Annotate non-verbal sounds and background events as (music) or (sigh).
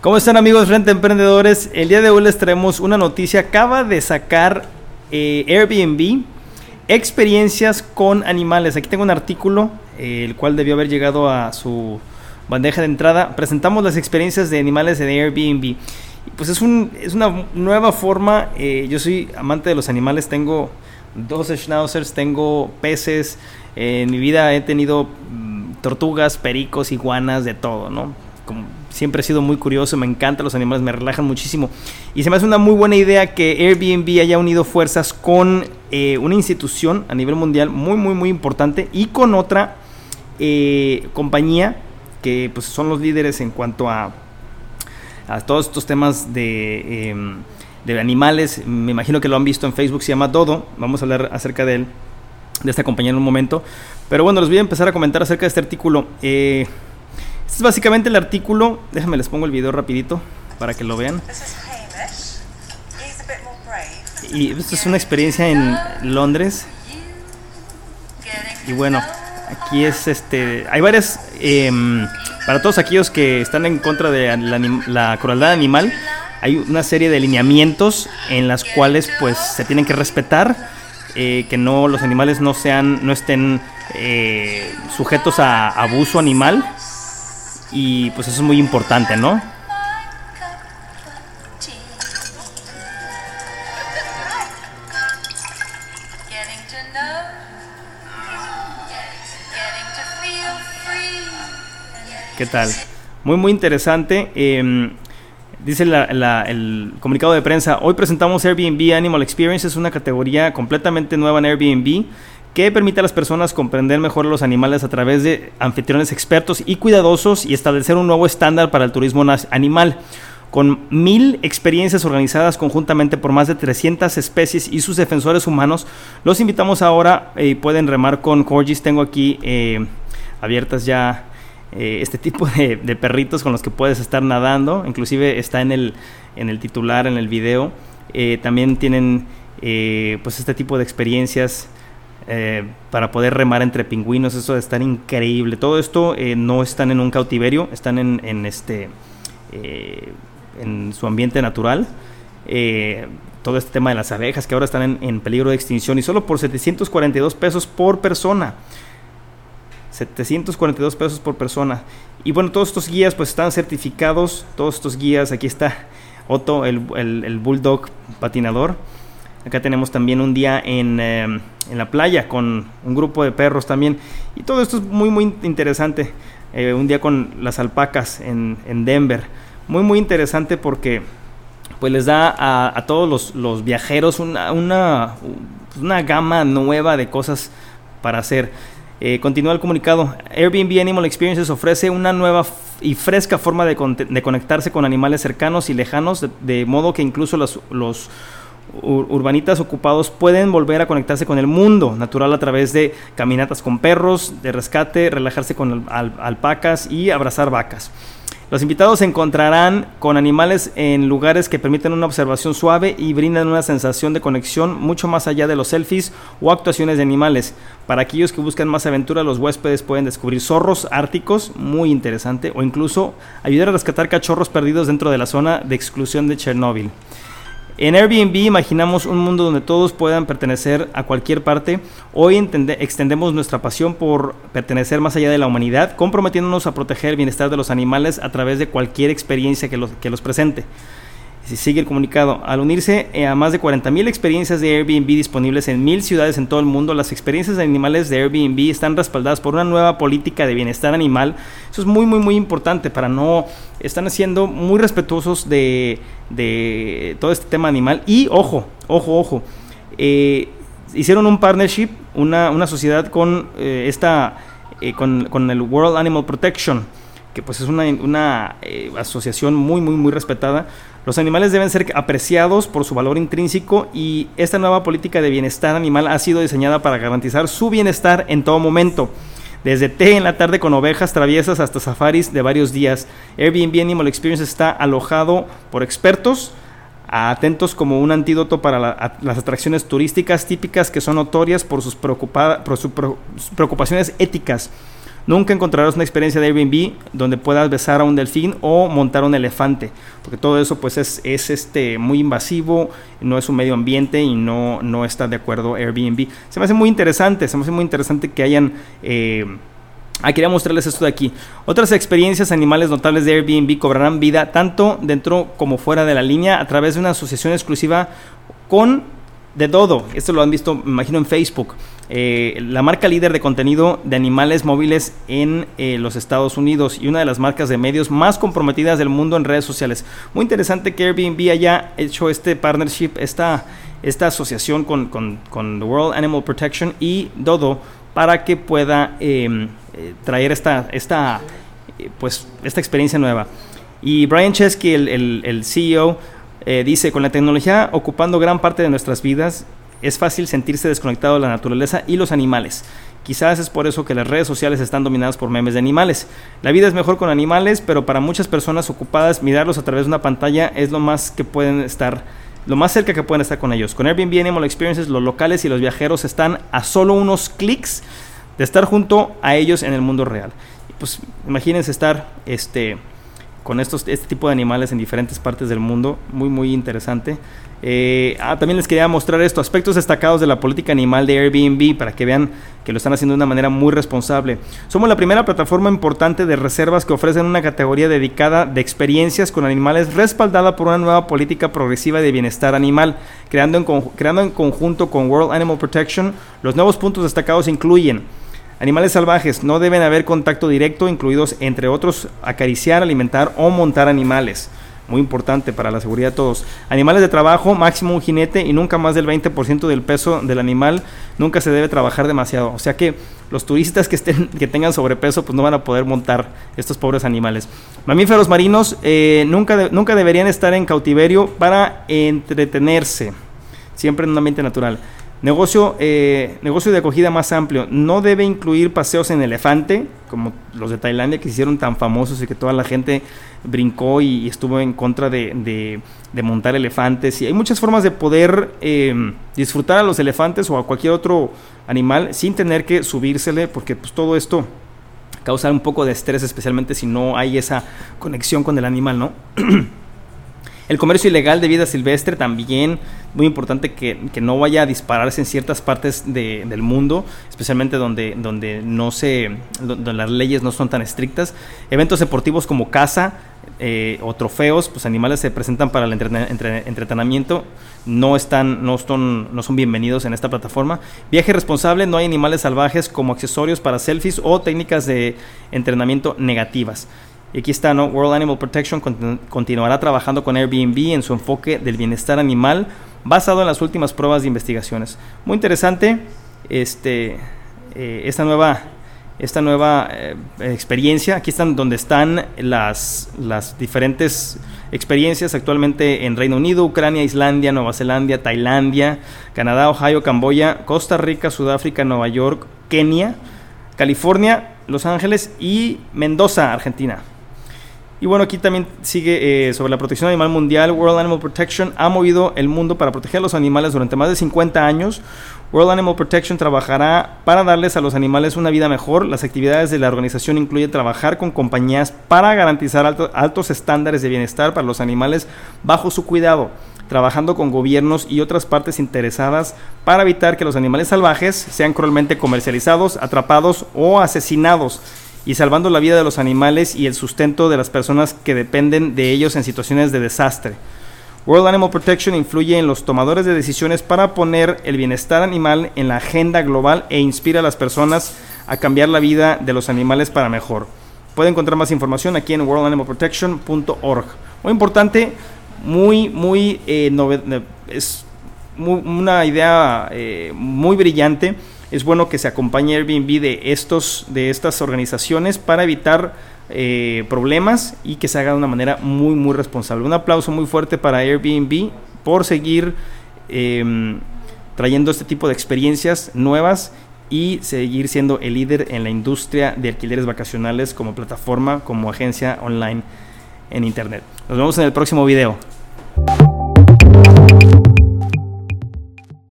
¿Cómo están amigos Renta Emprendedores? El día de hoy les traemos una noticia. Acaba de sacar eh, Airbnb experiencias con animales. Aquí tengo un artículo, eh, el cual debió haber llegado a su bandeja de entrada. Presentamos las experiencias de animales en Airbnb. Pues es, un, es una nueva forma. Eh, yo soy amante de los animales. Tengo dos schnauzers, tengo peces. en mi vida he tenido mm, tortugas, pericos, iguanas, de todo, ¿no? Siempre he sido muy curioso, me encantan los animales, me relajan muchísimo. Y se me hace una muy buena idea que Airbnb haya unido fuerzas con eh, una institución a nivel mundial muy, muy, muy importante y con otra eh, compañía que pues, son los líderes en cuanto a, a todos estos temas de, em, de animales. Me imagino que lo han visto en Facebook, se llama Dodo. Vamos a hablar acerca de él, de esta compañía en un momento. Pero bueno, les voy a empezar a comentar acerca de este artículo. Eh, este es básicamente el artículo. Déjame les pongo el video rapidito para que lo vean. Y esto es una experiencia en Londres. Y bueno, aquí es este. Hay varias. Em, para todos aquellos que están en contra de la, crueldad animal, hay una serie de lineamientos en las cuales pues se tienen que respetar. Eh, que no los animales no sean no estén eh, sujetos a abuso animal y pues eso es muy importante, ¿no? ¿Qué tal? Muy, muy interesante. Em, dice el comunicado de prensa, hoy presentamos Airbnb Animal Experiences, una categoría completamente nueva en Airbnb que permite a las personas comprender mejor a los animales a través de anfitriones expertos y cuidadosos y establecer un nuevo estándar para el turismo animal. Con mil experiencias organizadas conjuntamente por más de 300 especies y sus defensores humanos, los invitamos ahora y eh, pueden remar con Corgis. Tengo aquí eh, abiertas ya eh, este (laughs) tipo de, perritos con los que puedes estar nadando. Inclusive está en el, en el titular, en el video. también tienen pues este tipo de experiencias eh, para poder remar entre pingüinos, eso de estar increíble. Todo esto eh, no están en un cautiverio, están en, este eh, en su ambiente natural. todo este tema de las abejas que ahora están en, peligro de extinción y solo por 742 pesos por persona. 742 pesos por persona. Y bueno, todos estos guías pues están certificados, todos estos guías, aquí está Otto, el, el bulldog patinador. Acá tenemos también un día en, em, en, la playa con un grupo de perros también. Y todo esto es muy, muy interesante. Eh, un día con las alpacas en, en, Denver. Muy, muy interesante porque pues les da a, todos los, los viajeros una, una, una, gama nueva de cosas para hacer. Eh, continúa el comunicado. Airbnb Animal Experiences ofrece una nueva y fresca forma de, de conectarse con animales cercanos y lejanos, de, modo que incluso los urbanitas ocupados pueden volver a conectarse con el mundo natural a través de caminatas con perros, de rescate, relajarse con alpacas y abrazar vacas. Los invitados se encontrarán con animales en lugares que permiten una observación suave y brindan una sensación de conexión mucho más allá de los selfies o actuaciones de animales. Para aquellos que buscan más aventura, los huéspedes pueden descubrir zorros árticos, muy interesante, o incluso ayudar a rescatar cachorros perdidos dentro de la zona de exclusión de Chernóbil. En Airbnb imaginamos un mundo donde todos puedan pertenecer a cualquier parte. Hoy extendemos nuestra pasión por pertenecer más allá de la humanidad, comprometiéndonos a proteger el bienestar de los animales a través de cualquier experiencia que los, que los presente sigue el comunicado. Al unirse eh, a más de 40.000 experiencias de Airbnb disponibles en mil ciudades en todo el mundo, las experiencias de animales de Airbnb están respaldadas por una nueva política de bienestar animal. Eso es muy, muy, muy importante para no... Están siendo muy respetuosos de, de todo este tema animal. Y ojo, ojo, ojo. Eh, hicieron un partnership, una, una sociedad con eh, esta... con, con el World Animal Protection que pues es una, una asociación muy, muy, muy respetada los animales deben ser apreciados por su valor intrínseco y esta nueva política de bienestar animal ha sido diseñada para garantizar su bienestar en todo momento. Desde té en la tarde con ovejas traviesas hasta safaris de varios días, Airbnb Animal Experience está alojado por expertos atentos como un antídoto para las atracciones turísticas típicas que son notorias por sus, por sus preocupaciones éticas nunca encontrarás una experiencia de Airbnb donde puedas besar a un delfín o montar un elefante, porque todo eso pues es, es este, muy invasivo, no es un medio ambiente y no, no está de acuerdo Airbnb. Se me hace muy interesante, se me hace muy interesante que hayan... Eh, Ah, quería mostrarles esto de aquí. Otras experiencias animales notables de Airbnb cobrarán vida tanto dentro como fuera de la línea a través de una asociación exclusiva con The Dodo. Esto lo han visto, me imagino, en Facebook. Eh, la marca líder de contenido de animales móviles en eh, los Estados Unidos y una de las marcas de medios más comprometidas del mundo en redes sociales. Muy interesante que Airbnb haya hecho este partnership, esta, esta asociación con, con, The World Animal Protection y Dodo para que pueda em, eh, traer esta, esta, pues, esta experiencia nueva. Y Brian Chesky, el, el CEO, dice, con la tecnología ocupando gran parte de nuestras vidas, es fácil sentirse desconectado de la naturaleza y los animales. Quizás es por eso que las redes sociales están dominadas por memes de animales. La vida es mejor con animales, pero para muchas personas ocupadas, mirarlos a través de una pantalla es lo más que pueden estar, lo más cerca que pueden estar con ellos. Con Airbnb Animal Experiences, los locales y los viajeros están a solo unos clics de estar junto a ellos en el mundo real. Pues imagínense estar este, con estos, este tipo de animales en diferentes partes del mundo, muy muy interesante. Eh, ah, también les quería mostrar esto, aspectos destacados de la política animal de Airbnb para que vean que lo están haciendo de una manera muy responsable. Somos la primera plataforma importante de reservas que ofrecen una categoría dedicada de experiencias con animales respaldada por una nueva política progresiva de bienestar animal, creando en, creando en conjunto con World Animal Protection. Los nuevos puntos destacados incluyen Animales salvajes, no deben haber contacto directo, incluidos entre otros acariciar, alimentar o montar animales muy importante para la seguridad de todos. Animales de trabajo, máximo un jinete y nunca más del 20% del peso del animal. Nunca se debe trabajar demasiado. O sea que los turistas que, estén, que tengan sobrepeso pues no van a poder montar estos pobres animales. Mamíferos marinos eh, nunca, nunca deberían estar en cautiverio para entretenerse. Siempre en un ambiente natural. Negocio, eh, negocio de acogida más amplio. No debe incluir paseos en elefante, como los de Tailandia que se hicieron tan famosos y que toda la gente brincó y, estuvo en contra de, montar elefantes. Y hay muchas formas de poder eh, disfrutar a los elefantes o a cualquier otro animal sin tener que subírsele, porque pues, todo esto causa un poco de estrés, especialmente si no hay esa conexión con el animal, ¿no? (clears throat) El comercio ilegal de vida silvestre también, muy importante que, no vaya a dispararse en ciertas partes del mundo, especialmente donde, donde, no se, donde las leyes no son tan estrictas. Eventos deportivos como caza eh, o trofeos, pues animales se presentan para el entretenimiento, no, están, no, son, no son bienvenidos en esta plataforma. Viaje responsable, no hay animales salvajes como accesorios para selfies o técnicas de entrenamiento negativas. Y aquí está, ¿no? World Animal Protection continuará trabajando con Airbnb en su enfoque del bienestar animal basado en las últimas pruebas de investigaciones. Muy interesante este, eh, esta nueva, esta nueva eh, experiencia. Aquí están donde están las, las diferentes experiencias actualmente en Reino Unido, Ucrania, Islandia, Nueva Zelanda, Tailandia, Canadá, Ohio, Camboya, Costa Rica, Sudáfrica, Nueva York, Kenia, California, Los Ángeles y Mendoza, Argentina. Y bueno, aquí también sigue eh, sobre la protección animal mundial. World Animal Protection ha movido el mundo para proteger a los animales durante más de 50 años. World Animal Protection trabajará para darles a los animales una vida mejor. Las actividades de la organización incluyen trabajar con compañías para garantizar altos estándares de bienestar para los animales bajo su cuidado, trabajando con gobiernos y otras partes interesadas para evitar que los animales salvajes sean cruelmente comercializados, atrapados o asesinados y salvando la vida de los animales y el sustento de las personas que dependen de ellos en situaciones de desastre. World Animal Protection influye en los tomadores de decisiones para poner el bienestar animal en la agenda global e inspira a las personas a cambiar la vida de los animales para mejor. Puede encontrar más información aquí en worldanimalprotection.org. Muy importante, muy, muy, eh, es una idea eh, muy brillante es bueno que se acompañe Airbnb de, estos, de estas organizaciones para evitar eh, problemas y que se haga de una manera muy, muy responsable. Un aplauso muy fuerte para Airbnb por seguir em, trayendo este tipo de experiencias nuevas y seguir siendo el líder en la industria de alquileres vacacionales como plataforma, como agencia online en Internet. Nos vemos en el próximo video.